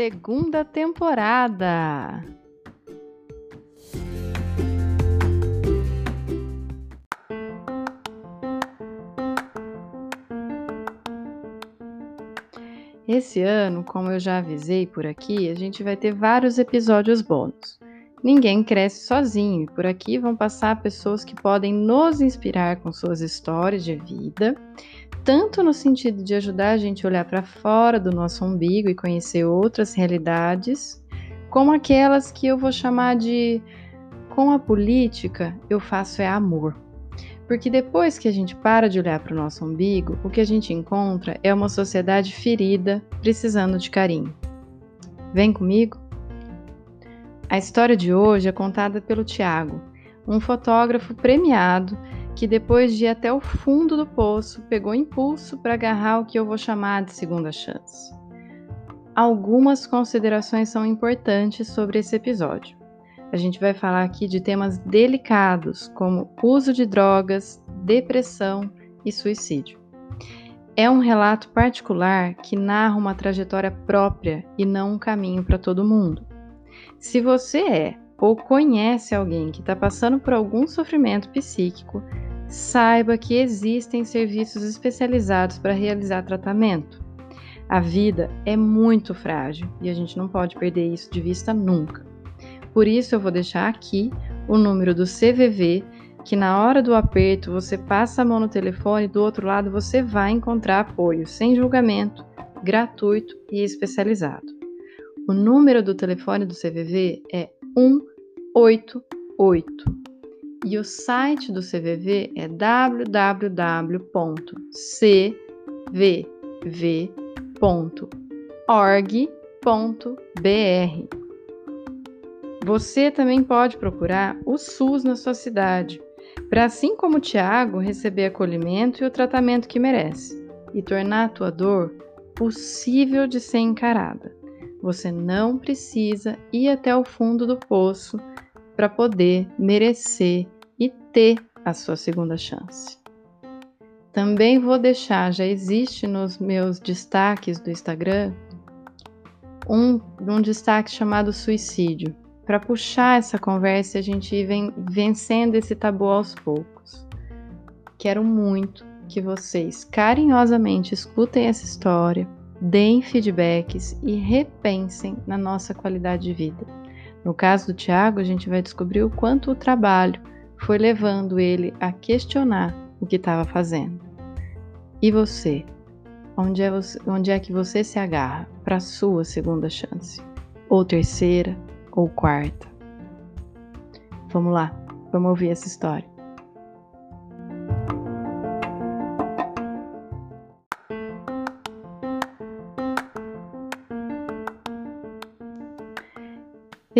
Segunda temporada. Esse ano, como eu já avisei por aqui, a gente vai ter vários episódios bônus. Ninguém cresce sozinho e por aqui vão passar pessoas que podem nos inspirar com suas histórias de vida tanto no sentido de ajudar a gente a olhar para fora do nosso umbigo e conhecer outras realidades, como aquelas que eu vou chamar de com a política eu faço é amor. Porque depois que a gente para de olhar para o nosso umbigo, o que a gente encontra é uma sociedade ferida, precisando de carinho. Vem comigo? A história de hoje é contada pelo Tiago, um fotógrafo premiado que depois de ir até o fundo do poço, pegou impulso para agarrar o que eu vou chamar de segunda chance. Algumas considerações são importantes sobre esse episódio. A gente vai falar aqui de temas delicados, como uso de drogas, depressão e suicídio. É um relato particular que narra uma trajetória própria e não um caminho para todo mundo. Se você é ou conhece alguém que está passando por algum sofrimento psíquico, saiba que existem serviços especializados para realizar tratamento. A vida é muito frágil e a gente não pode perder isso de vista nunca. Por isso, eu vou deixar aqui o número do CVV, que na hora do aperto você passa a mão no telefone do outro lado você vai encontrar apoio sem julgamento, gratuito e especializado. O número do telefone do CVV é 188 e o site do CVV é www.cvv.org.br. Você também pode procurar o SUS na sua cidade, para assim como o Tiago receber acolhimento e o tratamento que merece, e tornar a tua dor possível de ser encarada. Você não precisa ir até o fundo do poço para poder merecer e ter a sua segunda chance. Também vou deixar, já existe nos meus destaques do Instagram, um, um destaque chamado suicídio, para puxar essa conversa e a gente ir vencendo esse tabu aos poucos. Quero muito que vocês carinhosamente escutem essa história, deem feedbacks e repensem na nossa qualidade de vida. No caso do Tiago, a gente vai descobrir o quanto o trabalho foi levando ele a questionar o que estava fazendo. E você? Onde é, você, onde é que você se agarra para a sua segunda chance? Ou terceira, ou quarta? Vamos lá, vamos ouvir essa história.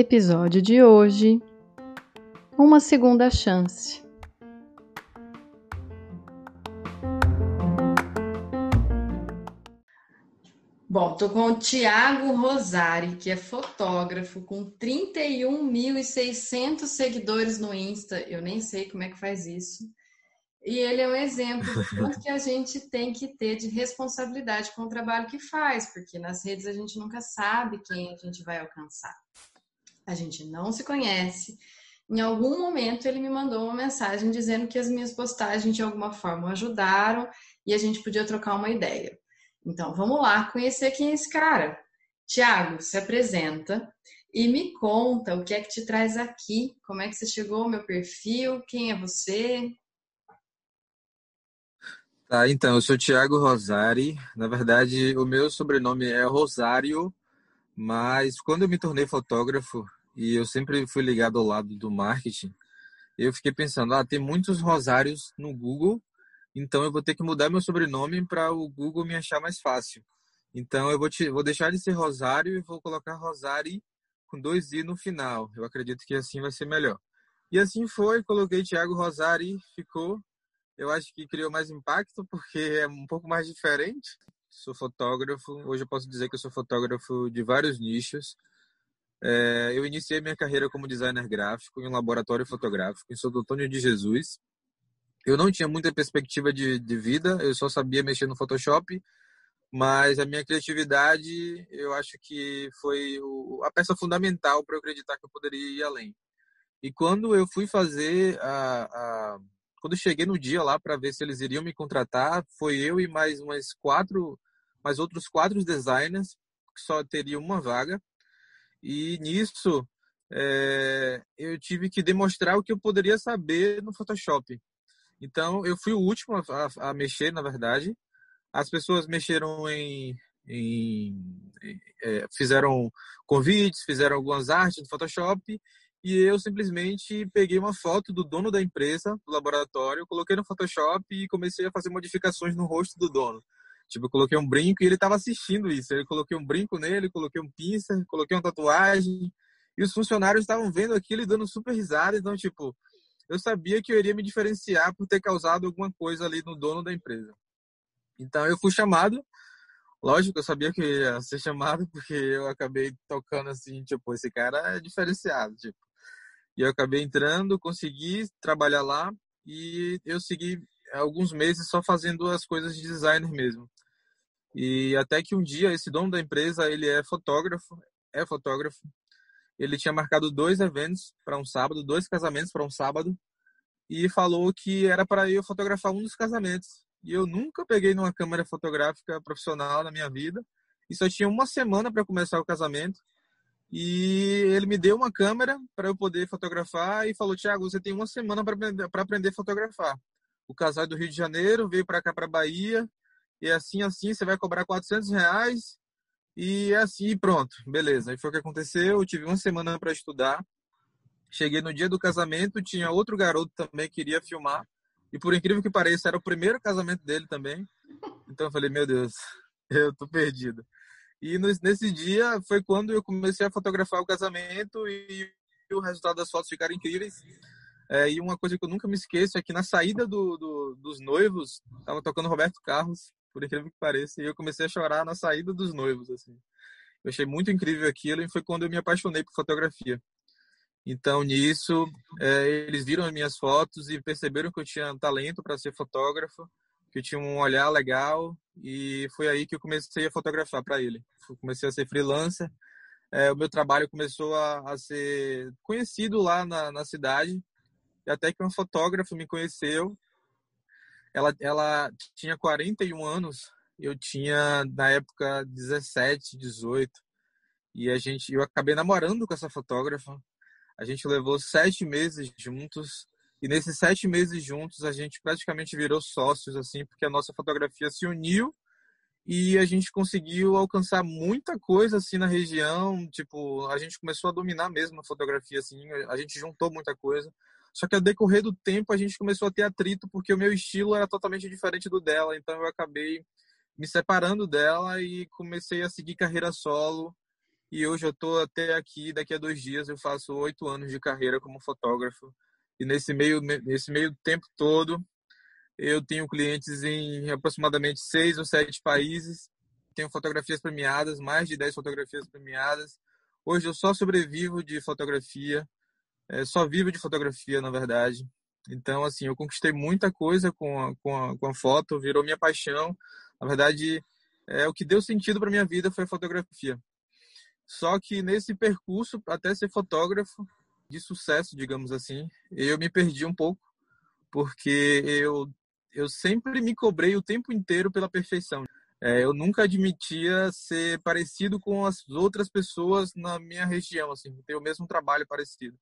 Episódio de hoje: Uma segunda chance. Bom, tô com o Tiago Rosari, que é fotógrafo com 31.600 seguidores no Insta. Eu nem sei como é que faz isso. E ele é um exemplo do que a gente tem que ter de responsabilidade com o trabalho que faz, porque nas redes a gente nunca sabe quem a gente vai alcançar a gente não se conhece. Em algum momento ele me mandou uma mensagem dizendo que as minhas postagens de alguma forma ajudaram e a gente podia trocar uma ideia. Então vamos lá conhecer quem é esse cara. Tiago, se apresenta e me conta o que é que te traz aqui, como é que você chegou ao meu perfil, quem é você? Tá, então, eu sou Tiago Rosari. Na verdade, o meu sobrenome é Rosário, mas quando eu me tornei fotógrafo, e eu sempre fui ligado ao lado do marketing, eu fiquei pensando, ah, tem muitos rosários no Google então eu vou ter que mudar meu sobrenome para o Google me achar mais fácil. Então eu vou, te, vou deixar de ser Rosário e vou colocar Rosari com dois i no final. Eu acredito que assim vai ser melhor. E assim foi, coloquei Thiago Rosari, ficou. Eu acho que criou mais impacto porque é um pouco mais diferente. Sou fotógrafo, hoje eu posso dizer que eu sou fotógrafo de vários nichos. É, eu iniciei minha carreira como designer gráfico em um laboratório fotográfico em Santo Antônio de Jesus. Eu não tinha muita perspectiva de, de vida, eu só sabia mexer no Photoshop, mas a minha criatividade, eu acho que foi o, a peça fundamental para eu acreditar que eu poderia ir além. E quando eu fui fazer a, a quando cheguei no dia lá para ver se eles iriam me contratar, foi eu e mais umas quatro, mais outros quatro designers que só teria uma vaga. E nisso é, eu tive que demonstrar o que eu poderia saber no Photoshop. Então eu fui o último a, a, a mexer, na verdade. As pessoas mexeram em, em, é, fizeram convites, fizeram algumas artes no Photoshop e eu simplesmente peguei uma foto do dono da empresa, do laboratório, coloquei no Photoshop e comecei a fazer modificações no rosto do dono. Tipo, eu coloquei um brinco e ele estava assistindo isso. Eu coloquei um brinco nele, coloquei um pincer, coloquei uma tatuagem. E os funcionários estavam vendo aquilo e dando super risada. Então, tipo, eu sabia que eu iria me diferenciar por ter causado alguma coisa ali no dono da empresa. Então, eu fui chamado. Lógico, eu sabia que ia ser chamado porque eu acabei tocando assim, tipo, esse cara é diferenciado, tipo. E eu acabei entrando, consegui trabalhar lá e eu segui alguns meses só fazendo as coisas de designer mesmo. E até que um dia esse dono da empresa, ele é fotógrafo, é fotógrafo. Ele tinha marcado dois eventos para um sábado, dois casamentos para um sábado, e falou que era para eu fotografar um dos casamentos. E eu nunca peguei numa câmera fotográfica profissional na minha vida, e só tinha uma semana para começar o casamento. E ele me deu uma câmera para eu poder fotografar e falou: Tiago, você tem uma semana para aprender, aprender a fotografar. O casal é do Rio de Janeiro veio para cá, para Bahia, e assim, assim, você vai cobrar 400 reais. E é assim, pronto, beleza. Aí foi o que aconteceu. Eu tive uma semana para estudar. Cheguei no dia do casamento, tinha outro garoto também que queria filmar. E por incrível que pareça, era o primeiro casamento dele também. Então eu falei, meu Deus, eu tô perdido. E nesse dia foi quando eu comecei a fotografar o casamento e o resultado das fotos ficaram incríveis. É, e uma coisa que eu nunca me esqueço é que na saída do, do, dos noivos, tava tocando Roberto Carlos, por incrível que pareça, e eu comecei a chorar na saída dos noivos, assim. Eu achei muito incrível aquilo e foi quando eu me apaixonei por fotografia. Então, nisso, é, eles viram as minhas fotos e perceberam que eu tinha talento para ser fotógrafo que eu tinha um olhar legal e foi aí que eu comecei a fotografar para ele. comecei a ser freelancer, é, o meu trabalho começou a, a ser conhecido lá na, na, cidade e até que uma fotógrafa me conheceu. Ela, ela tinha 41 anos, eu tinha na época 17, 18 e a gente, eu acabei namorando com essa fotógrafa. A gente levou sete meses juntos e nesses sete meses juntos, a gente praticamente virou sócios, assim, porque a nossa fotografia se uniu e a gente conseguiu alcançar muita coisa, assim, na região. Tipo, a gente começou a dominar mesmo a fotografia, assim, a gente juntou muita coisa. Só que ao decorrer do tempo, a gente começou a ter atrito, porque o meu estilo era totalmente diferente do dela. Então, eu acabei me separando dela e comecei a seguir carreira solo. E hoje eu estou até aqui, daqui a dois dias eu faço oito anos de carreira como fotógrafo. E nesse meio, nesse meio tempo todo, eu tenho clientes em aproximadamente seis ou sete países. Tenho fotografias premiadas, mais de dez fotografias premiadas. Hoje eu só sobrevivo de fotografia, é, só vivo de fotografia, na verdade. Então, assim, eu conquistei muita coisa com a, com a, com a foto, virou minha paixão. Na verdade, é, o que deu sentido para minha vida foi a fotografia. Só que nesse percurso, até ser fotógrafo, de sucesso, digamos assim, eu me perdi um pouco, porque eu, eu sempre me cobrei o tempo inteiro pela perfeição. É, eu nunca admitia ser parecido com as outras pessoas na minha região, assim, ter o mesmo trabalho parecido.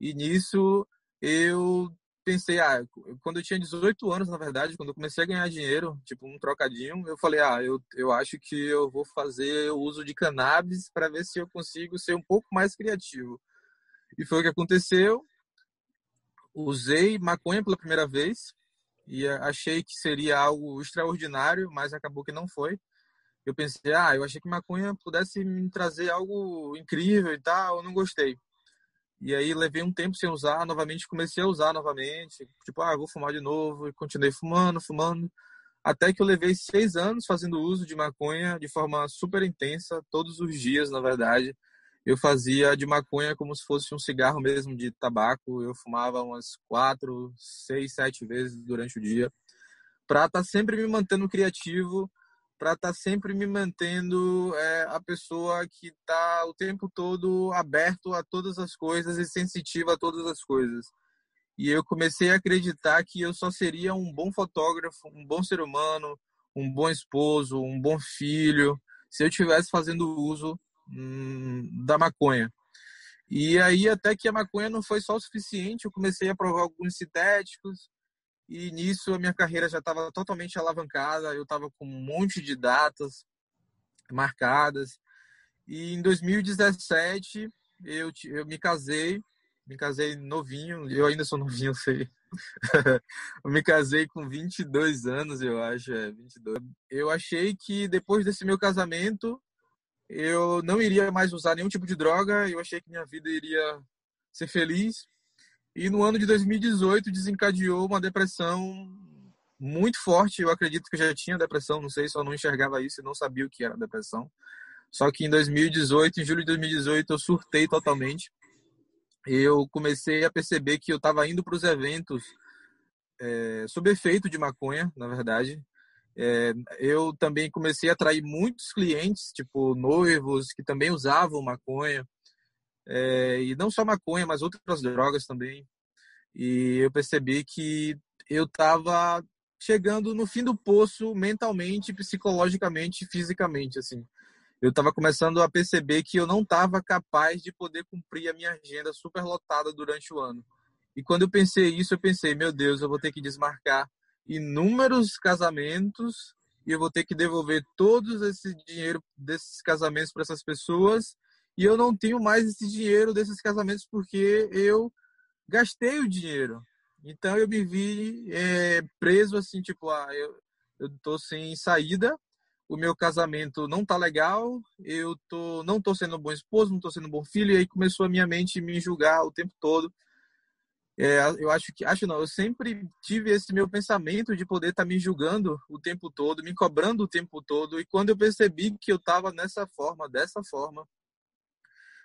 E nisso eu pensei, ah, quando eu tinha 18 anos, na verdade, quando eu comecei a ganhar dinheiro, tipo um trocadinho, eu falei, ah, eu, eu acho que eu vou fazer o uso de cannabis para ver se eu consigo ser um pouco mais criativo. E foi o que aconteceu. Usei maconha pela primeira vez. e achei que seria algo extraordinário, mas acabou que não foi. Eu pensei, ah, eu achei que maconha pudesse me trazer algo incrível e tal, eu não gostei. E aí levei um tempo sem usar, novamente comecei a usar novamente, tipo, ah, vou fumar de novo, e continuei fumando, fumando, até que eu levei seis anos fazendo uso de maconha de forma super intensa, todos os dias, na verdade. Eu fazia de maconha como se fosse um cigarro mesmo de tabaco. Eu fumava umas quatro, seis, sete vezes durante o dia, para estar tá sempre me mantendo criativo, para estar tá sempre me mantendo é, a pessoa que está o tempo todo aberto a todas as coisas e sensitiva a todas as coisas. E eu comecei a acreditar que eu só seria um bom fotógrafo, um bom ser humano, um bom esposo, um bom filho, se eu tivesse fazendo uso da maconha. E aí até que a maconha não foi só o suficiente, eu comecei a provar alguns sintéticos e nisso a minha carreira já estava totalmente alavancada, eu estava com um monte de datas marcadas. E em 2017 eu, eu me casei me casei novinho, eu ainda sou novinho, sei. eu me casei com 22 anos, eu acho, é, 22. Eu achei que depois desse meu casamento, eu não iria mais usar nenhum tipo de droga, eu achei que minha vida iria ser feliz. E no ano de 2018 desencadeou uma depressão muito forte. Eu acredito que eu já tinha depressão, não sei, só não enxergava isso e não sabia o que era depressão. Só que em 2018, em julho de 2018, eu surtei totalmente eu comecei a perceber que eu estava indo para os eventos é, sob efeito de maconha, na verdade. É, eu também comecei a atrair muitos clientes, tipo noivos, que também usavam maconha. É, e não só maconha, mas outras drogas também. E eu percebi que eu estava chegando no fim do poço mentalmente, psicologicamente, fisicamente, assim eu estava começando a perceber que eu não estava capaz de poder cumprir a minha agenda super lotada durante o ano. E quando eu pensei isso, eu pensei, meu Deus, eu vou ter que desmarcar inúmeros casamentos e eu vou ter que devolver todo esse dinheiro desses casamentos para essas pessoas e eu não tenho mais esse dinheiro desses casamentos porque eu gastei o dinheiro. Então eu me vi é, preso assim, tipo, ah, eu, eu tô sem saída o meu casamento não tá legal, eu tô, não tô sendo um bom esposo, não tô sendo um bom filho, e aí começou a minha mente me julgar o tempo todo. É, eu acho que, acho não, eu sempre tive esse meu pensamento de poder estar tá me julgando o tempo todo, me cobrando o tempo todo, e quando eu percebi que eu estava nessa forma, dessa forma,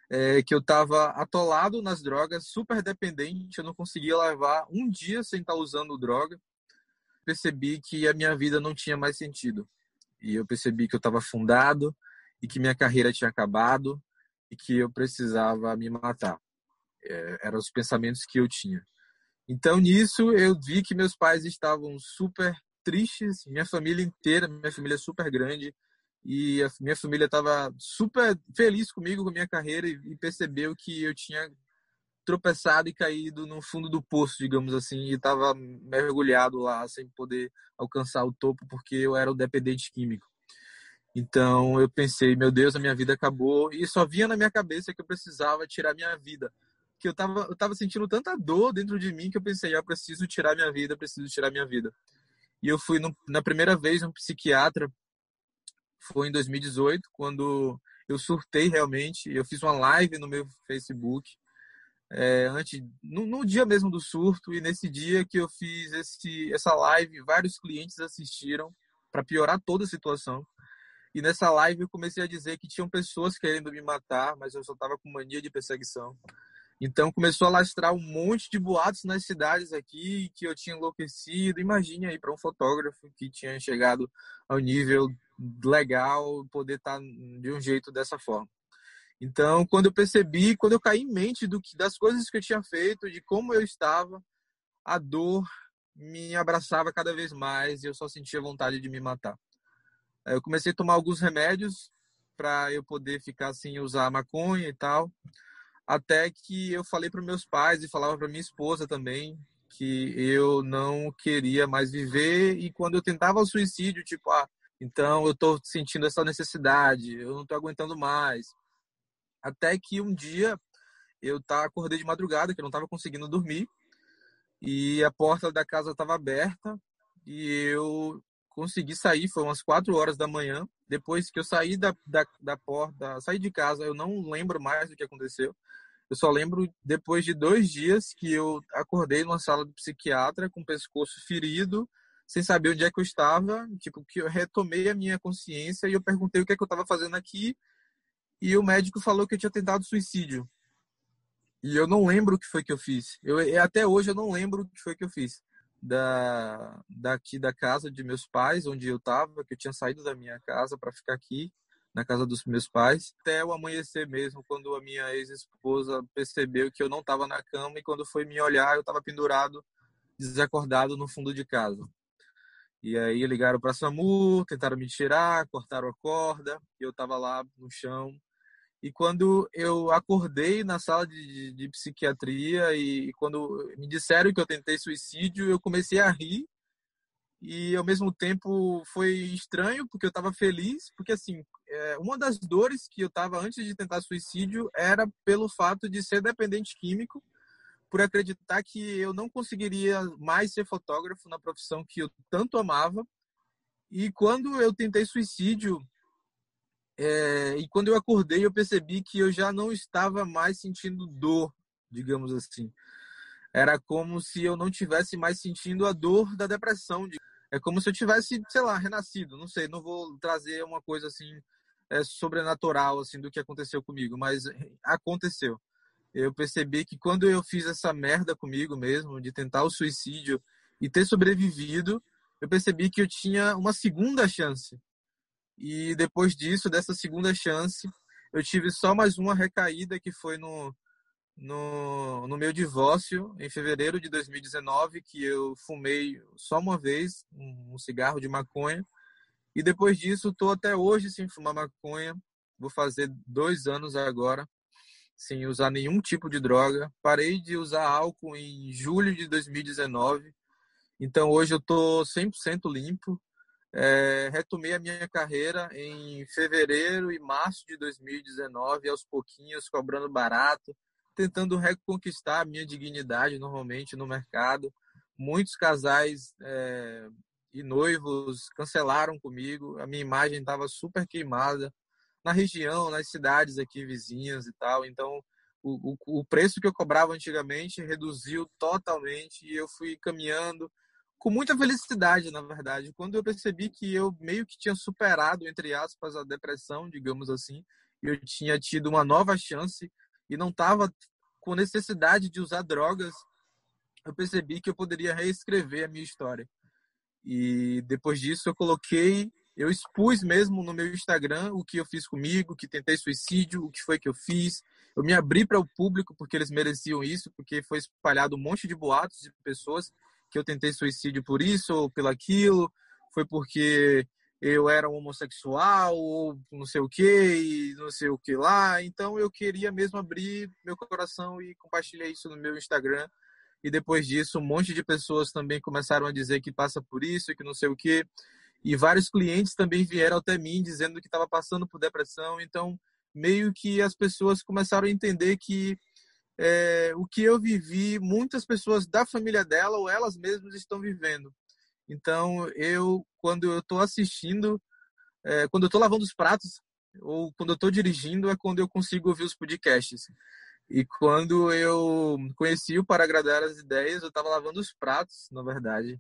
é, que eu estava atolado nas drogas, super dependente, eu não conseguia levar um dia sem estar tá usando droga, percebi que a minha vida não tinha mais sentido e eu percebi que eu estava afundado e que minha carreira tinha acabado e que eu precisava me matar. É, eram os pensamentos que eu tinha. Então, nisso, eu vi que meus pais estavam super tristes, minha família inteira, minha família é super grande, e a minha família estava super feliz comigo, com a minha carreira, e percebeu que eu tinha tropeçado e caído no fundo do poço, digamos assim, e estava mergulhado lá sem poder alcançar o topo porque eu era o dependente químico. Então eu pensei, meu Deus, a minha vida acabou e só vinha na minha cabeça que eu precisava tirar minha vida, que eu estava eu tava sentindo tanta dor dentro de mim que eu pensei, eu preciso tirar minha vida, preciso tirar minha vida. E eu fui no, na primeira vez um psiquiatra, foi em 2018, quando eu surtei realmente, eu fiz uma live no meu Facebook é, antes, no, no, dia mesmo do surto e nesse dia que eu fiz esse, essa live, vários clientes assistiram para piorar toda a situação. E nessa live eu comecei a dizer que tinham pessoas querendo me matar, mas eu só estava com mania de perseguição. Então começou a lastrar um monte de boatos nas cidades aqui que eu tinha enlouquecido. Imagine aí para um fotógrafo que tinha chegado ao nível legal poder estar tá de um jeito dessa forma. Então, quando eu percebi, quando eu caí em mente do que, das coisas que eu tinha feito, de como eu estava, a dor me abraçava cada vez mais e eu só sentia vontade de me matar. Eu comecei a tomar alguns remédios para eu poder ficar sem usar maconha e tal, até que eu falei para meus pais e falava para minha esposa também que eu não queria mais viver. E quando eu tentava o suicídio, tipo, ah, então eu estou sentindo essa necessidade, eu não estou aguentando mais. Até que um dia eu tá, acordei de madrugada, que eu não estava conseguindo dormir, e a porta da casa estava aberta, e eu consegui sair, foi umas quatro horas da manhã. Depois que eu saí da, da, da porta, saí de casa, eu não lembro mais do que aconteceu. Eu só lembro depois de dois dias que eu acordei numa sala do psiquiatra com o pescoço ferido, sem saber onde é que eu estava, tipo, que eu retomei a minha consciência e eu perguntei o que é que eu estava fazendo aqui e o médico falou que eu tinha tentado suicídio. E eu não lembro o que foi que eu fiz. Eu até hoje eu não lembro o que foi que eu fiz. Da daqui da casa de meus pais, onde eu estava, que eu tinha saído da minha casa para ficar aqui na casa dos meus pais, até o amanhecer mesmo, quando a minha ex-esposa percebeu que eu não estava na cama e quando foi me olhar, eu estava pendurado, desacordado no fundo de casa. E aí ligaram para SAMU, tentaram me tirar, cortaram a corda, e eu estava lá no chão. E quando eu acordei na sala de, de, de psiquiatria e, e quando me disseram que eu tentei suicídio, eu comecei a rir. E ao mesmo tempo foi estranho porque eu estava feliz porque assim é, uma das dores que eu estava antes de tentar suicídio era pelo fato de ser dependente químico por acreditar que eu não conseguiria mais ser fotógrafo na profissão que eu tanto amava. E quando eu tentei suicídio é, e quando eu acordei eu percebi que eu já não estava mais sentindo dor digamos assim era como se eu não tivesse mais sentindo a dor da depressão é como se eu tivesse, sei lá, renascido. Não sei, não vou trazer uma coisa assim é, sobrenatural assim do que aconteceu comigo, mas aconteceu. Eu percebi que quando eu fiz essa merda comigo mesmo, de tentar o suicídio e ter sobrevivido, eu percebi que eu tinha uma segunda chance. E depois disso, dessa segunda chance, eu tive só mais uma recaída que foi no no, no meu divórcio, em fevereiro de 2019, que eu fumei só uma vez um, cigarro de maconha. E depois disso, estou até hoje sem fumar maconha. Vou fazer dois anos agora, sem usar nenhum tipo de droga. Parei de usar álcool em julho de 2019. Então, hoje eu estou 100% limpo. É, retomei a minha carreira em fevereiro e março de 2019, aos pouquinhos, cobrando barato, tentando reconquistar a minha dignidade normalmente no mercado. Muitos casais é, e noivos cancelaram comigo, a minha imagem estava super queimada na região, nas cidades aqui vizinhas e tal. Então, o, o, o preço que eu cobrava antigamente reduziu totalmente e eu fui caminhando com muita felicidade, na verdade. Quando eu percebi que eu meio que tinha superado, entre aspas, a depressão, digamos assim, eu tinha tido uma nova chance e não estava com necessidade de usar drogas, eu percebi que eu poderia reescrever a minha história. E depois disso eu coloquei, eu expus mesmo no meu Instagram o que eu fiz comigo, que tentei suicídio, o que foi que eu fiz. Eu me abri para o público porque eles mereciam isso, porque foi espalhado um monte de boatos de pessoas que eu tentei suicídio por isso ou pelo aquilo, foi porque eu era homossexual, ou não sei o que, e não sei o que lá. Então eu queria mesmo abrir meu coração e compartilhar isso no meu Instagram. E depois disso, um monte de pessoas também começaram a dizer que passa por isso, e que não sei o que. E vários clientes também vieram até mim dizendo que estava passando por depressão. Então, meio que as pessoas começaram a entender que é, o que eu vivi, muitas pessoas da família dela ou elas mesmas estão vivendo. Então, eu, quando eu estou assistindo, é, quando eu estou lavando os pratos, ou quando eu estou dirigindo, é quando eu consigo ouvir os podcasts. E quando eu conheci o Para Agradar as Ideias, eu estava lavando os pratos, na verdade.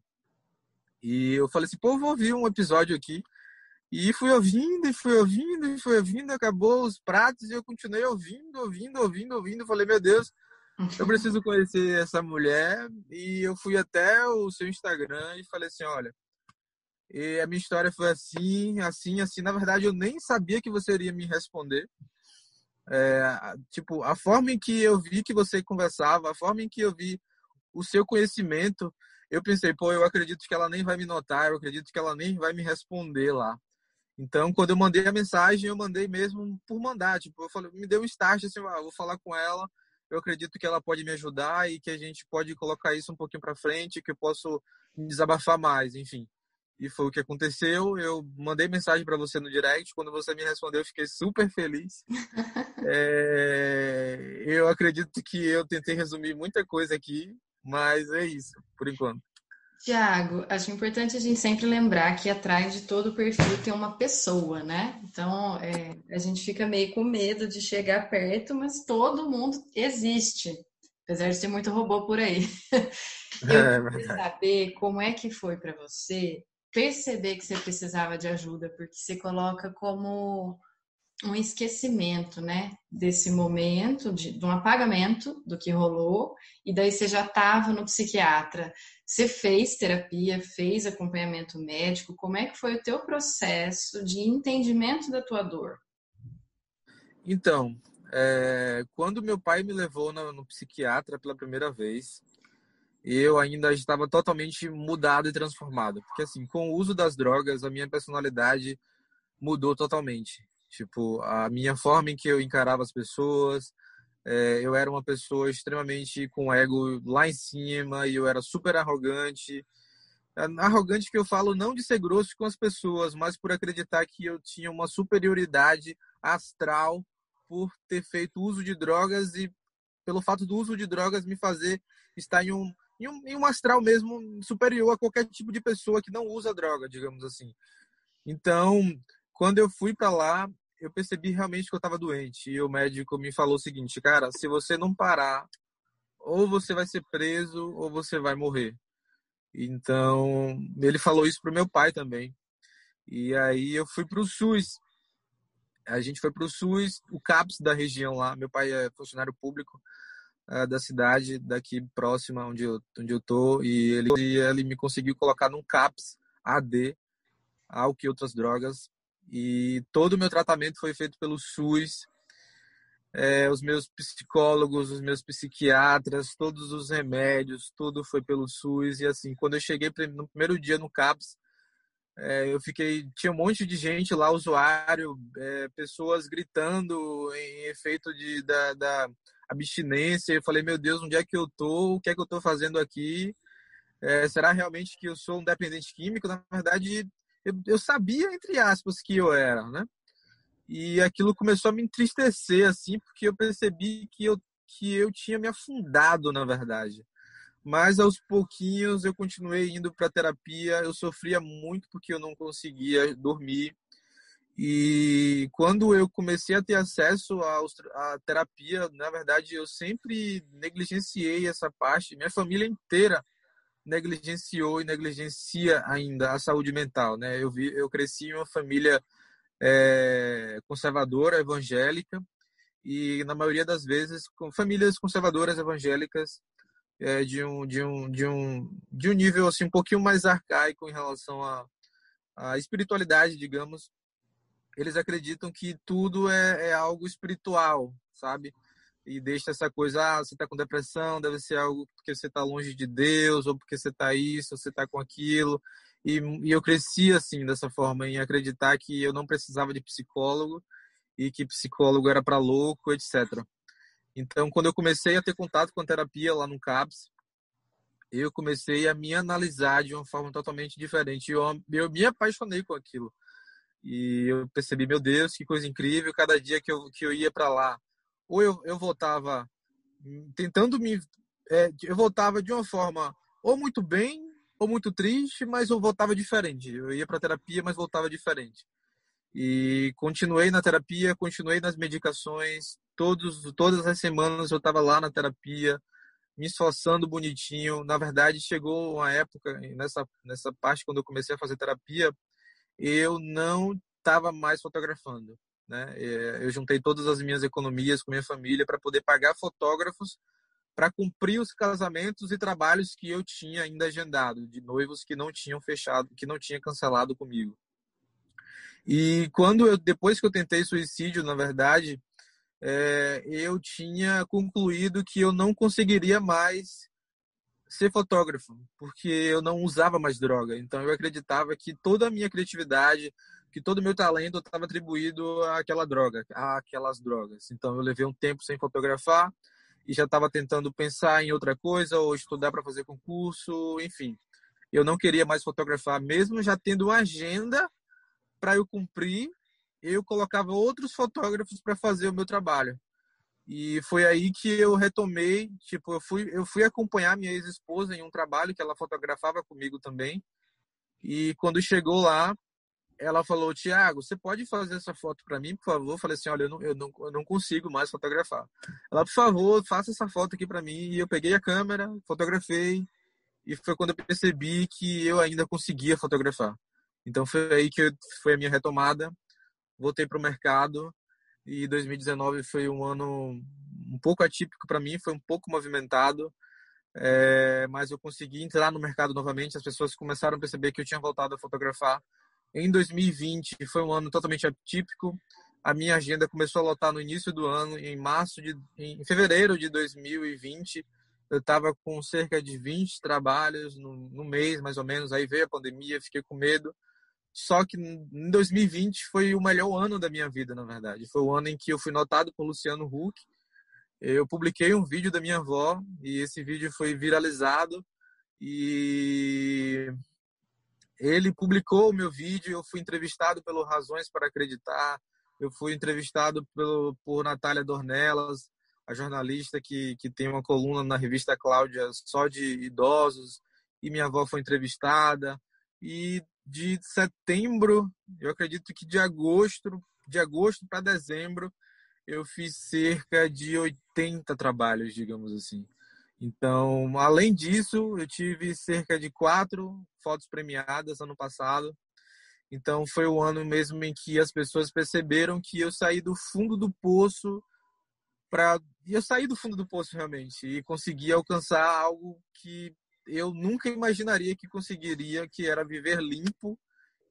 E eu falei assim, pô, vou ouvir um episódio aqui. E fui ouvindo, e fui ouvindo, e fui ouvindo, acabou os pratos, e eu continuei ouvindo, ouvindo, ouvindo, ouvindo. Falei, meu Deus, eu preciso conhecer essa mulher e eu fui até o seu Instagram e falei assim, olha, e a minha história foi assim, assim, assim. Na verdade, eu nem sabia que você iria me responder. É, tipo, a forma em que eu vi que você conversava, a forma em que eu vi o seu conhecimento, eu pensei, pô, eu acredito que ela nem vai me notar, eu acredito que ela nem vai me responder lá. Então, quando eu mandei a mensagem, eu mandei mesmo por mandar. Tipo, eu falei, me deu um start assim, ah, vou falar com ela eu acredito que ela pode me ajudar e que a gente pode colocar isso um pouquinho para frente, que eu posso me desabafar mais, enfim. E foi o que aconteceu. Eu mandei mensagem para você no direct. Quando você me respondeu, eu fiquei super feliz. é... Eu acredito que eu tentei resumir muita coisa aqui, mas é isso, por enquanto. Tiago, acho importante a gente sempre lembrar que atrás de todo perfil tem uma pessoa, né? Então, é, a gente fica meio com medo de chegar perto, mas todo mundo existe, apesar de ser muito robô por aí. Eu é, queria saber como é que foi para você perceber que você precisava de ajuda, porque você coloca como um esquecimento, né, desse momento, de, de um apagamento do que rolou, e daí você já estava no psiquiatra. Você fez terapia, fez acompanhamento médico, como é que foi o teu processo de entendimento da tua dor? Então, é, quando meu pai me levou no, no psiquiatra pela primeira vez, eu ainda estava totalmente mudado e transformado. Porque, assim, com o uso das drogas, a minha personalidade mudou totalmente. Tipo, a minha forma em que eu encarava as pessoas, é, eu era uma pessoa extremamente com ego lá em cima e eu era super arrogante. Arrogante que eu falo não de ser grosso com as pessoas, mas por acreditar que eu tinha uma superioridade astral por ter feito uso de drogas e pelo fato do uso de drogas me fazer estar em um, em um, em um astral mesmo superior a qualquer tipo de pessoa que não usa droga, digamos assim. Então, quando eu fui para lá, eu percebi realmente que eu estava doente. E o médico me falou o seguinte, cara, se você não parar, ou você vai ser preso ou você vai morrer. Então, ele falou isso pro meu pai também. E aí eu fui pro SUS. A gente foi pro SUS, o CAPS da região lá. Meu pai é funcionário público uh, da cidade daqui próxima onde eu onde eu tô e ele ele me conseguiu colocar num CAPS AD, ao que outras drogas e todo o meu tratamento foi feito pelo SUS. É, os meus psicólogos, os meus psiquiatras, todos os remédios, tudo foi pelo SUS. E assim, quando eu cheguei no primeiro dia no CAPS, é, eu fiquei. Tinha um monte de gente lá, usuário, é, pessoas gritando em efeito de, da, da abstinência. Eu falei, meu Deus, onde é que eu tô? O que é que eu tô fazendo aqui? É, será realmente que eu sou um dependente químico? Na verdade, eu, eu sabia, entre aspas, que eu era, né? E aquilo começou a me entristecer, assim, porque eu percebi que eu, que eu tinha me afundado, na verdade. Mas aos pouquinhos eu continuei indo para terapia. Eu sofria muito porque eu não conseguia dormir. E quando eu comecei a ter acesso à terapia, na verdade, eu sempre negligenciei essa parte. Minha família inteira negligenciou e negligencia ainda a saúde mental, né? Eu vi, eu cresci em uma família é, conservadora, evangélica, e na maioria das vezes com famílias conservadoras evangélicas é, de um de um de um de um nível assim um pouquinho mais arcaico em relação à, à espiritualidade, digamos. Eles acreditam que tudo é, é algo espiritual, sabe? E deixa essa coisa, ah, você está com depressão, deve ser algo porque você está longe de Deus, ou porque você está isso, ou você está com aquilo. E, e eu cresci assim, dessa forma, em acreditar que eu não precisava de psicólogo e que psicólogo era para louco, etc. Então, quando eu comecei a ter contato com a terapia lá no CAPS, eu comecei a me analisar de uma forma totalmente diferente. Eu, eu me apaixonei com aquilo. E eu percebi, meu Deus, que coisa incrível. Cada dia que eu, que eu ia para lá, ou eu, eu voltava tentando me. É, eu voltava de uma forma ou muito bem ou muito triste, mas eu voltava diferente. Eu ia para terapia, mas voltava diferente. E continuei na terapia, continuei nas medicações. Todos, todas as semanas eu estava lá na terapia, me esforçando bonitinho. Na verdade, chegou uma época, nessa, nessa parte, quando eu comecei a fazer terapia, eu não estava mais fotografando. Né? É, eu juntei todas as minhas economias com minha família para poder pagar fotógrafos para cumprir os casamentos e trabalhos que eu tinha ainda agendado de noivos que não tinham fechado, que não tinha cancelado comigo. E quando eu depois que eu tentei suicídio, na verdade, é, eu tinha concluído que eu não conseguiria mais ser fotógrafo, porque eu não usava mais droga. Então eu acreditava que toda a minha criatividade, que todo o meu talento estava atribuído àquela droga, àquelas drogas. Então eu levei um tempo sem fotografar e já estava tentando pensar em outra coisa ou estudar para fazer concurso, enfim. Eu não queria mais fotografar, mesmo já tendo uma agenda para eu cumprir, eu colocava outros fotógrafos para fazer o meu trabalho. E foi aí que eu retomei, tipo, eu fui, eu fui acompanhar minha ex-esposa em um trabalho que ela fotografava comigo também. E quando chegou lá, ela falou: Tiago, você pode fazer essa foto para mim, por favor? Eu falei assim: olha, eu não, eu, não, eu não consigo mais fotografar. Ela, por favor, faça essa foto aqui para mim. E eu peguei a câmera, fotografei. E foi quando eu percebi que eu ainda conseguia fotografar. Então foi aí que eu, foi a minha retomada. Voltei para o mercado e 2019 foi um ano um pouco atípico para mim, foi um pouco movimentado, é, mas eu consegui entrar no mercado novamente. As pessoas começaram a perceber que eu tinha voltado a fotografar. Em 2020 foi um ano totalmente atípico. A minha agenda começou a lotar no início do ano, em março de, em fevereiro de 2020 eu estava com cerca de 20 trabalhos no, no, mês, mais ou menos. Aí veio a pandemia, fiquei com medo. Só que em 2020 foi o melhor ano da minha vida, na verdade. Foi o ano em que eu fui notado por Luciano Huck. Eu publiquei um vídeo da minha avó e esse vídeo foi viralizado e ele publicou o meu vídeo. Eu fui entrevistado pelo Razões para Acreditar. Eu fui entrevistado pelo, por Natália Dornelas a jornalista que, que tem uma coluna na revista Cláudia só de idosos, e minha avó foi entrevistada. E de setembro, eu acredito que de agosto, de agosto para dezembro, eu fiz cerca de 80 trabalhos, digamos assim. Então, além disso, eu tive cerca de quatro fotos premiadas ano passado. Então, foi o ano mesmo em que as pessoas perceberam que eu saí do fundo do poço para eu sair do fundo do poço realmente e conseguir alcançar algo que eu nunca imaginaria que conseguiria, que era viver limpo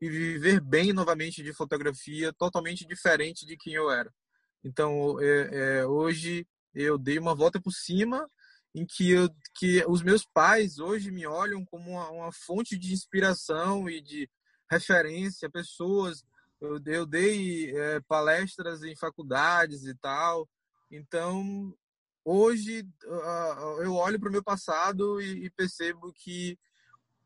e viver bem novamente de fotografia, totalmente diferente de quem eu era. Então, é, é, hoje eu dei uma volta por cima em que, eu, que os meus pais hoje me olham como uma, uma fonte de inspiração e de referência, pessoas. Eu, eu dei é, palestras em faculdades e tal, então, hoje eu olho para o meu passado e percebo que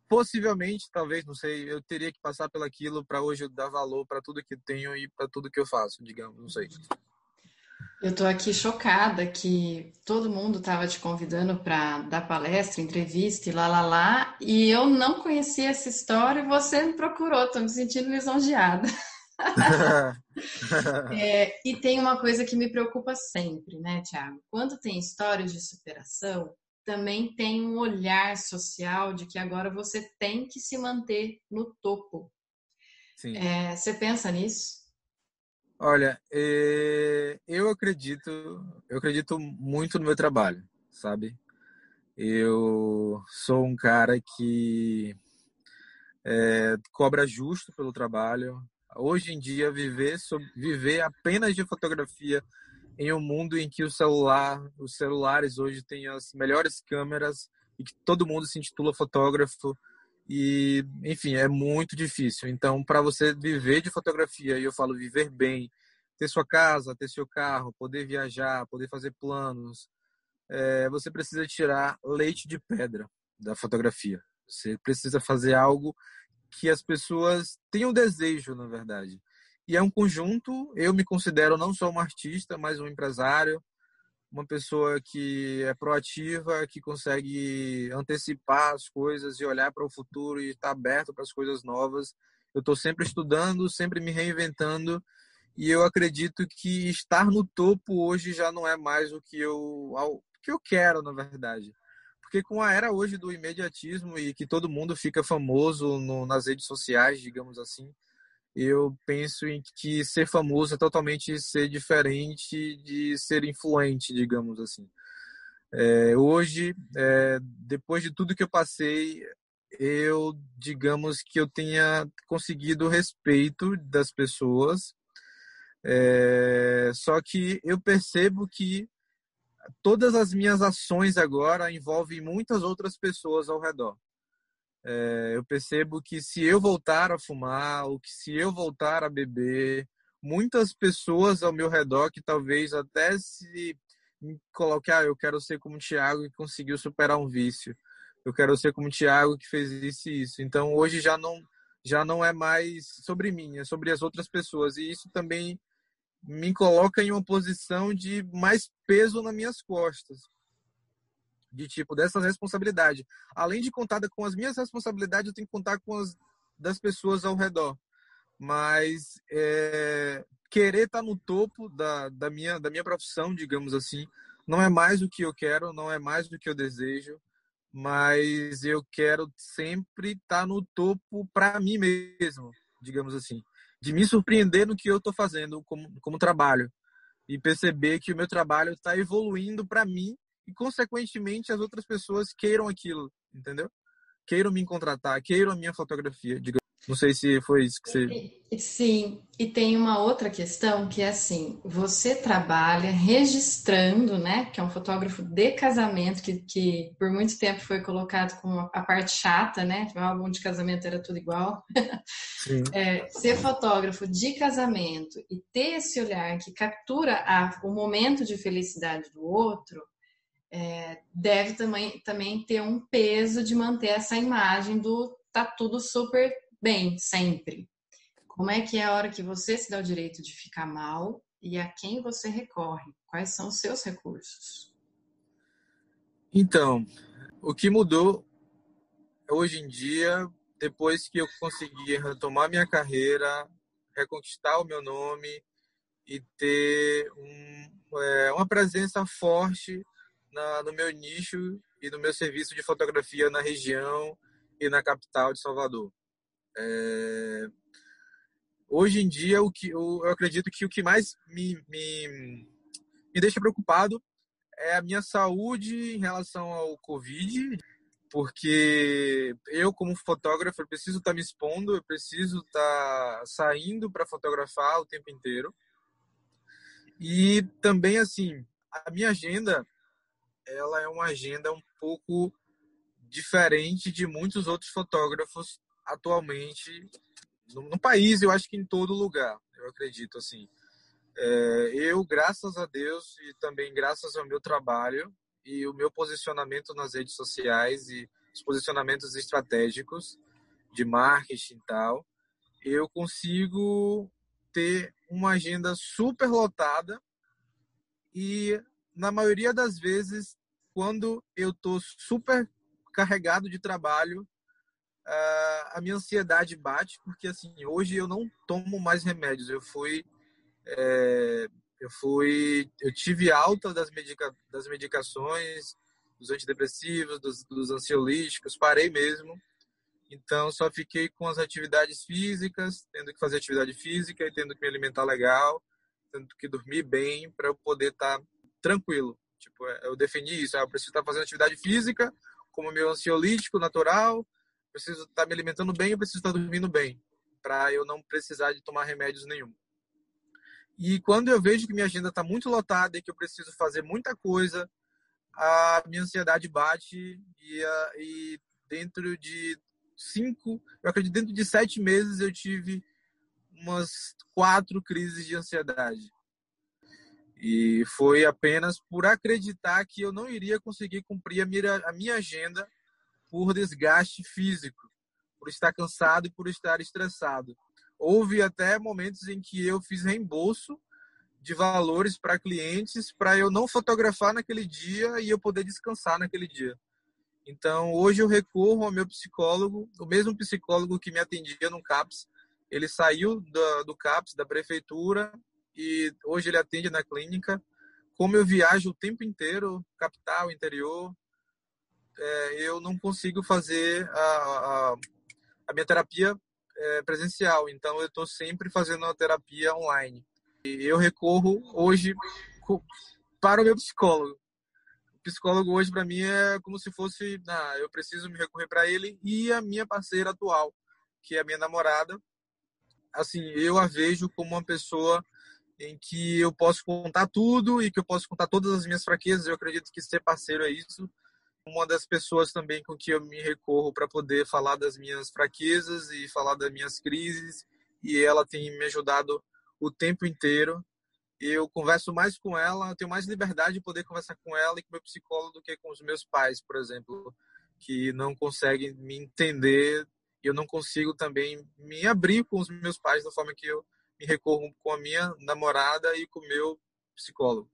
possivelmente, talvez, não sei, eu teria que passar pelaquilo para hoje dar valor para tudo que tenho e para tudo que eu faço, digamos, não sei. Eu estou aqui chocada que todo mundo estava te convidando para dar palestra, entrevista e lá, lá, lá, e eu não conhecia essa história e você me procurou, estou me sentindo lisonjeada. é, e tem uma coisa que me preocupa sempre, né, Tiago? Quando tem histórias de superação, também tem um olhar social de que agora você tem que se manter no topo. É, você pensa nisso? Olha, é, eu acredito, eu acredito muito no meu trabalho, sabe? Eu sou um cara que é, cobra justo pelo trabalho, hoje em dia viver viver apenas de fotografia em um mundo em que o celular, os celulares hoje têm as melhores câmeras e que todo mundo se intitula fotógrafo e enfim é muito difícil. Então para você viver de fotografia e eu falo viver bem, ter sua casa, ter seu carro, poder viajar, poder fazer planos, é, você precisa tirar leite de pedra da fotografia. Você precisa fazer algo que as pessoas tenham desejo, na verdade. E é um conjunto, eu me considero não só um artista, mas um empresário, uma pessoa que é proativa, que consegue antecipar as coisas e olhar para o futuro e estar tá aberto para as coisas novas. Eu estou sempre estudando, sempre me reinventando e eu acredito que estar no topo hoje já não é mais o que eu, o que eu quero, na verdade. Porque com a era hoje do imediatismo e que todo mundo fica famoso no, nas redes sociais, digamos assim, eu penso em que ser famoso é totalmente ser diferente de ser influente, digamos assim. É, hoje, é, depois de tudo que eu passei, eu, digamos que eu tenha conseguido o respeito das pessoas, é, só que eu percebo que todas as minhas ações agora envolvem muitas outras pessoas ao redor. É, eu percebo que se eu voltar a fumar, ou que se eu voltar a beber, muitas pessoas ao meu redor que talvez até se colocar, ah, eu quero ser como o Thiago que conseguiu superar um vício. Eu quero ser como o Thiago que fez isso e isso. Então hoje já não já não é mais sobre mim, é sobre as outras pessoas e isso também me coloca em uma posição de mais peso nas minhas costas. De tipo, dessa responsabilidade. Além de contar com as minhas responsabilidades, eu tenho que contar com as das pessoas ao redor. Mas é, querer estar tá no topo da, da, minha, da minha profissão, digamos assim, não é mais o que eu quero, não é mais do que eu desejo, mas eu quero sempre estar tá no topo para mim mesmo, digamos assim de me surpreender no que eu estou fazendo como, como trabalho e perceber que o meu trabalho está evoluindo para mim e, consequentemente, as outras pessoas queiram aquilo, entendeu? Queiram me contratar, queiram a minha fotografia. Não sei se foi isso que você. Sim, e tem uma outra questão que é assim: você trabalha registrando, né? Que é um fotógrafo de casamento, que, que por muito tempo foi colocado como a parte chata, né? O álbum de casamento era tudo igual. É, ser fotógrafo de casamento e ter esse olhar que captura a, o momento de felicidade do outro. É, deve também, também ter um peso de manter essa imagem do tá tudo super bem sempre. Como é que é a hora que você se dá o direito de ficar mal e a quem você recorre? Quais são os seus recursos? Então, o que mudou hoje em dia, depois que eu consegui retomar minha carreira, reconquistar o meu nome e ter um, é, uma presença forte na, no meu nicho e no meu serviço de fotografia na região e na capital de Salvador. É... Hoje em dia, o que eu, eu, acredito que o que mais me, me, me deixa preocupado é a minha saúde em relação ao Covid, porque eu, como fotógrafo, preciso estar tá me expondo, eu preciso estar tá saindo para fotografar o tempo inteiro. E também, assim, a minha agenda, ela é uma agenda um pouco diferente de muitos outros fotógrafos atualmente no, no, país, eu acho que em todo lugar, eu acredito assim. É, eu, graças a Deus e também graças ao meu trabalho e o meu posicionamento nas redes sociais e os posicionamentos estratégicos de marketing e tal, eu consigo ter uma agenda super lotada e na maioria das vezes quando eu tô super carregado de trabalho uh, a minha ansiedade bate, porque assim, hoje eu não tomo mais remédios. Eu fui. É, eu fui. Eu tive alta das, medica, das medicações, dos antidepressivos, dos, dos ansiolíticos, parei mesmo. Então, só fiquei com as atividades físicas, tendo que fazer atividade física e tendo que me alimentar legal, tendo que dormir bem para eu poder estar tá tranquilo. Tipo, é, eu defini isso. Ah, eu preciso estar tá fazendo atividade física, como meu ansiolítico natural, preciso estar me alimentando bem, eu preciso estar dormindo bem, para eu não precisar de tomar remédios nenhum. E quando eu vejo que minha agenda está muito lotada e que eu preciso fazer muita coisa, a minha ansiedade bate e, e dentro de cinco, eu acredito dentro de sete meses eu tive umas quatro crises de ansiedade. E foi apenas por acreditar que eu não iria conseguir cumprir a minha, a minha agenda por desgaste físico, por estar cansado e por estar estressado. Houve até momentos em que eu fiz reembolso de valores para clientes para eu não fotografar naquele dia e eu poder descansar naquele dia. Então, hoje eu recorro ao meu psicólogo, o mesmo psicólogo que me atendia no CAPS. Ele saiu do, do CAPS, da prefeitura, e hoje ele atende na clínica. Como eu viajo o tempo inteiro, capital, interior, é, eu não consigo fazer a, a, a minha terapia é, presencial. Então, eu estou sempre fazendo a terapia online. E eu recorro hoje para o meu psicólogo. O psicólogo hoje, para mim, é como se fosse. Ah, eu preciso me recorrer para ele e a minha parceira atual, que é a minha namorada. Assim, eu a vejo como uma pessoa em que eu posso contar tudo e que eu posso contar todas as minhas fraquezas. Eu acredito que ser parceiro é isso uma das pessoas também com que eu me recorro para poder falar das minhas fraquezas e falar das minhas crises e ela tem me ajudado o tempo inteiro. Eu converso mais com ela, tenho mais liberdade de poder conversar com ela e com meu psicólogo do que com os meus pais, por exemplo, que não conseguem me entender. Eu não consigo também me abrir com os meus pais da forma que eu me recorro com a minha namorada e com o meu psicólogo.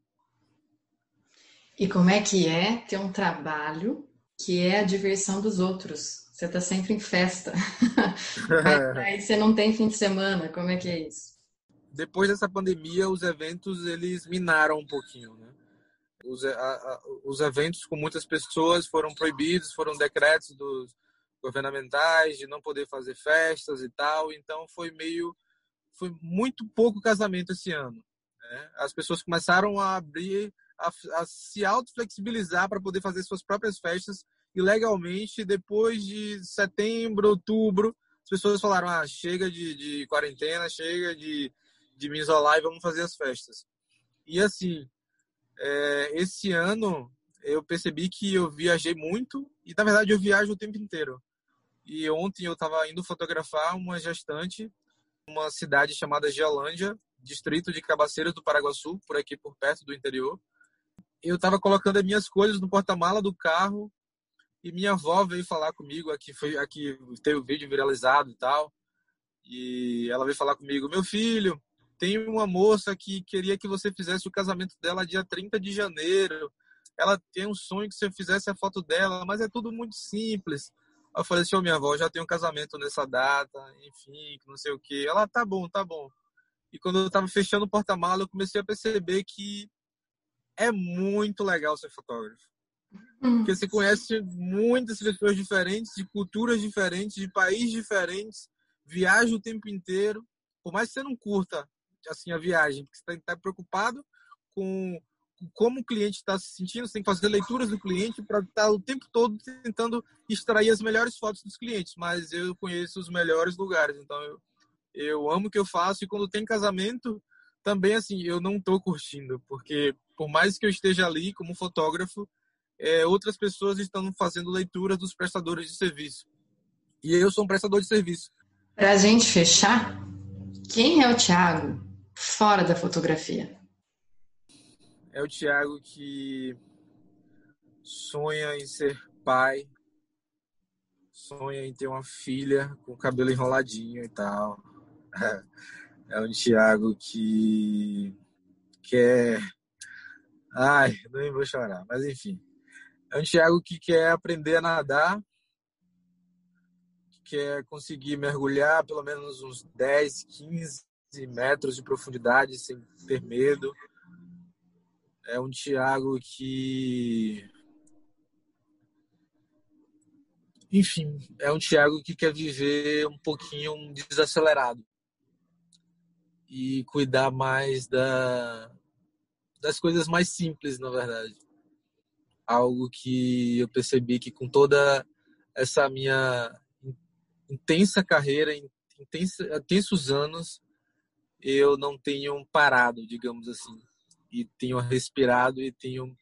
E como é que é ter um trabalho que é a diversão dos outros? Você está sempre em festa. aí você não tem fim de semana. Como é que é isso? Depois dessa pandemia, os eventos eles minaram um pouquinho, né? Os, a, a, os eventos com muitas pessoas foram proibidos, foram decretos dos governamentais de não poder fazer festas e tal. Então foi meio, foi muito pouco casamento esse ano. Né? As pessoas começaram a abrir, a, a se auto-flexibilizar para poder fazer suas próprias festas e legalmente, depois de setembro, outubro, as pessoas falaram: ah, chega de, de quarentena, chega de, de me isolar e vamos fazer as festas. E assim, é, esse ano eu percebi que eu viajei muito e na verdade eu viajo o tempo inteiro. E ontem eu estava indo fotografar uma gestante, uma cidade chamada Geolândia, distrito de Cabaceiras do Paraguaçu, por aqui por perto do interior. Eu estava colocando as minhas coisas no porta-mala do carro e minha avó veio falar comigo, aqui foi aqui teve o vídeo viralizado e tal. E ela veio falar comigo: "Meu filho, tem uma moça que queria que você fizesse o casamento dela dia 30 de janeiro. Ela tem um sonho que você fizesse a foto dela, mas é tudo muito simples." Eu falei assim, ô minha avó, já tem um casamento nessa data, enfim, não sei o que. Ela, tá bom, tá bom. E quando eu tava fechando o porta-mala, eu comecei a perceber que é muito legal ser fotógrafo. Hum. Porque você conhece muitas pessoas diferentes, de culturas diferentes, de países diferentes, viaja o tempo inteiro. Por mais que você não curta assim a viagem, porque você está tá preocupado com como o cliente está se sentindo, você tem que fazer leituras do cliente para estar tá o tempo todo tentando extrair as melhores fotos dos clientes. Mas eu conheço os melhores lugares, então eu, eu amo o que eu faço. E quando tem casamento, também assim, eu não estou curtindo, porque por mais que eu esteja ali como fotógrafo, é, outras pessoas estão fazendo leitura dos prestadores de serviço. E eu sou um prestador de serviço. Para a gente fechar, quem é o Thiago fora da fotografia? É o Thiago que sonha em ser pai, sonha em ter uma filha com cabelo enroladinho e tal. É um Thiago que quer. Ai, nem vou chorar, mas enfim. É um Thiago que quer aprender a nadar, que quer conseguir mergulhar pelo menos uns 10, 15 metros de profundidade sem ter medo. É um Thiago que. Enfim, é um Thiago que quer viver um pouquinho desacelerado e cuidar mais da, das coisas mais simples, na verdade algo que eu percebi que com toda essa minha intensa carreira, intensa, intensos anos, eu não tenho parado, digamos assim, e tenho respirado e tenho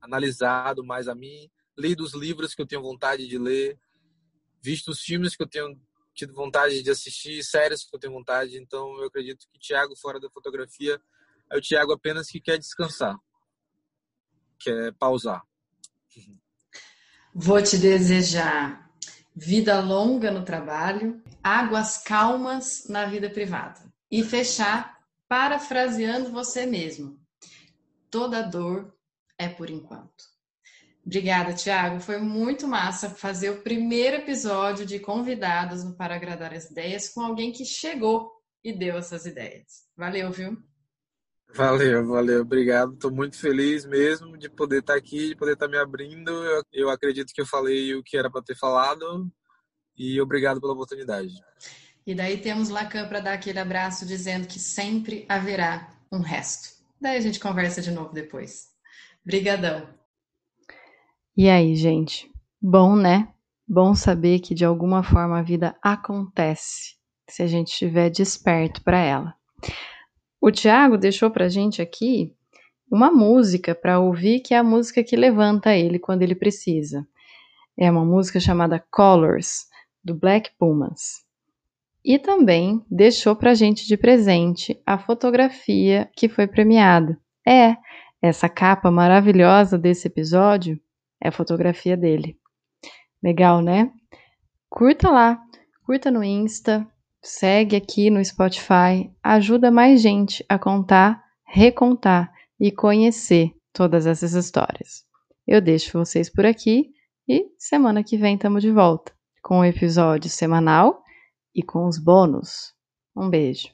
analisado mais a mim, lido os livros que eu tenho vontade de ler, visto os filmes que eu tenho tido vontade de assistir, séries que eu tenho vontade. Então, eu acredito que o Thiago fora da fotografia é o Thiago apenas que quer descansar que é pausar. Vou te desejar vida longa no trabalho, águas calmas na vida privada. E fechar parafraseando você mesmo. Toda dor é por enquanto. Obrigada, Tiago. Foi muito massa fazer o primeiro episódio de convidados no Para Agradar as Ideias com alguém que chegou e deu essas ideias. Valeu, viu? Valeu, valeu, obrigado. Estou muito feliz mesmo de poder estar aqui, de poder estar me abrindo. Eu, eu acredito que eu falei o que era para ter falado e obrigado pela oportunidade. E daí temos Lacan para dar aquele abraço dizendo que sempre haverá um resto. Daí a gente conversa de novo depois. Brigadão. E aí, gente? Bom, né? Bom saber que de alguma forma a vida acontece se a gente estiver desperto para ela. O Tiago deixou pra gente aqui uma música para ouvir, que é a música que levanta ele quando ele precisa. É uma música chamada Colors, do Black Pumas. E também deixou pra gente de presente a fotografia que foi premiada. É, essa capa maravilhosa desse episódio é a fotografia dele. Legal, né? Curta lá, curta no Insta, segue aqui no Spotify, ajuda mais gente a contar, recontar e conhecer todas essas histórias. Eu deixo vocês por aqui e semana que vem estamos de volta com o um episódio semanal e com os bônus. Um beijo.